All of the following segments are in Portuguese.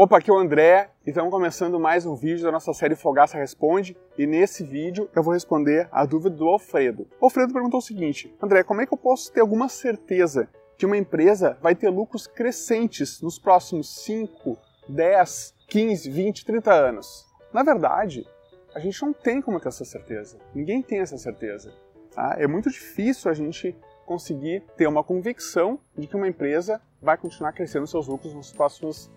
Opa, aqui é o André e estamos começando mais um vídeo da nossa série Fogaça Responde e nesse vídeo eu vou responder a dúvida do Alfredo. O Alfredo perguntou o seguinte, André, como é que eu posso ter alguma certeza que uma empresa vai ter lucros crescentes nos próximos 5, 10, 15, 20, 30 anos? Na verdade, a gente não tem como ter essa certeza. Ninguém tem essa certeza. Tá? É muito difícil a gente conseguir ter uma convicção de que uma empresa vai continuar crescendo seus lucros nos próximos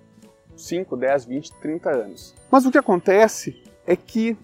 5, 10, 20, 30 anos. Mas o que acontece é que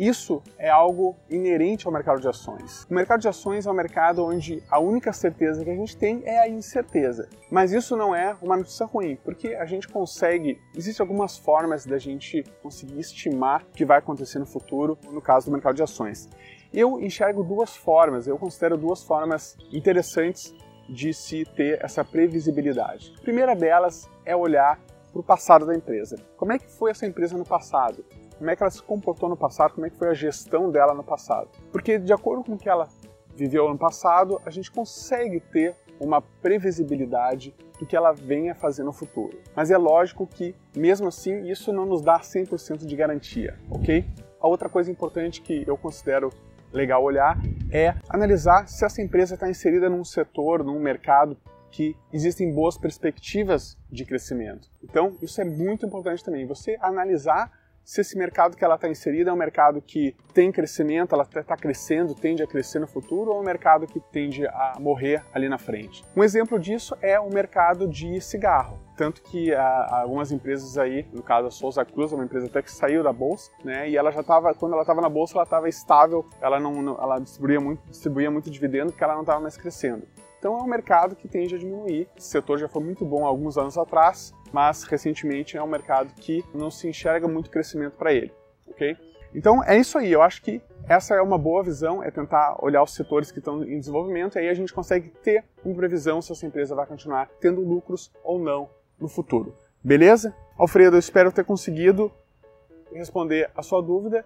isso é algo inerente ao mercado de ações. O mercado de ações é um mercado onde a única certeza que a gente tem é a incerteza. Mas isso não é uma notícia ruim, porque a gente consegue, existem algumas formas da gente conseguir estimar o que vai acontecer no futuro, no caso do mercado de ações. Eu enxergo duas formas, eu considero duas formas interessantes de se ter essa previsibilidade. A primeira delas é olhar para o passado da empresa. Como é que foi essa empresa no passado? Como é que ela se comportou no passado? Como é que foi a gestão dela no passado? Porque de acordo com o que ela viveu no passado, a gente consegue ter uma previsibilidade do que ela venha fazer no futuro. Mas é lógico que, mesmo assim, isso não nos dá 100% de garantia, ok? A outra coisa importante que eu considero legal olhar é analisar se essa empresa está inserida num setor, num mercado que existem boas perspectivas de crescimento. Então, isso é muito importante também, você analisar se esse mercado que ela está inserida é um mercado que tem crescimento, ela está crescendo, tende a crescer no futuro, ou é um mercado que tende a morrer ali na frente. Um exemplo disso é o mercado de cigarro. Tanto que ah, algumas empresas aí, no caso a Souza Cruz, uma empresa até que saiu da bolsa, né? E ela já estava, quando ela estava na bolsa, ela estava estável, ela não, ela distribuía muito, distribuía muito dividendo porque ela não estava mais crescendo. Então é um mercado que tende a diminuir. Esse setor já foi muito bom há alguns anos atrás, mas recentemente é um mercado que não se enxerga muito crescimento para ele, ok? Então é isso aí, eu acho que essa é uma boa visão, é tentar olhar os setores que estão em desenvolvimento e aí a gente consegue ter uma previsão se essa empresa vai continuar tendo lucros ou não no futuro. Beleza? Alfredo, eu espero ter conseguido responder a sua dúvida